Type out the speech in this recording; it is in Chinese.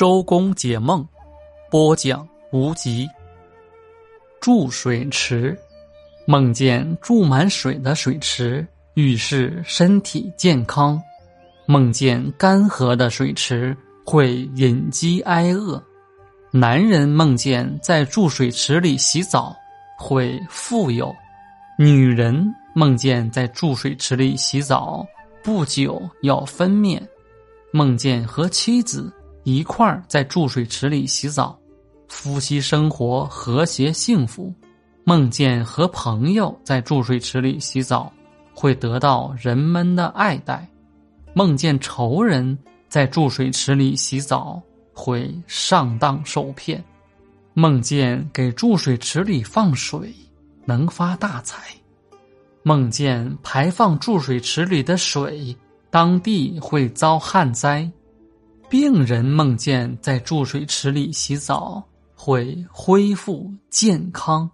周公解梦，播讲无极。注水池，梦见注满水的水池，预示身体健康；梦见干涸的水池，会隐饥挨饿。男人梦见在注水池里洗澡，会富有；女人梦见在注水池里洗澡，不久要分娩。梦见和妻子。一块儿在注水池里洗澡，夫妻生活和谐幸福。梦见和朋友在注水池里洗澡，会得到人们的爱戴；梦见仇人在注水池里洗澡，会上当受骗；梦见给注水池里放水，能发大财；梦见排放注水池里的水，当地会遭旱灾。病人梦见在注水池里洗澡，会恢复健康。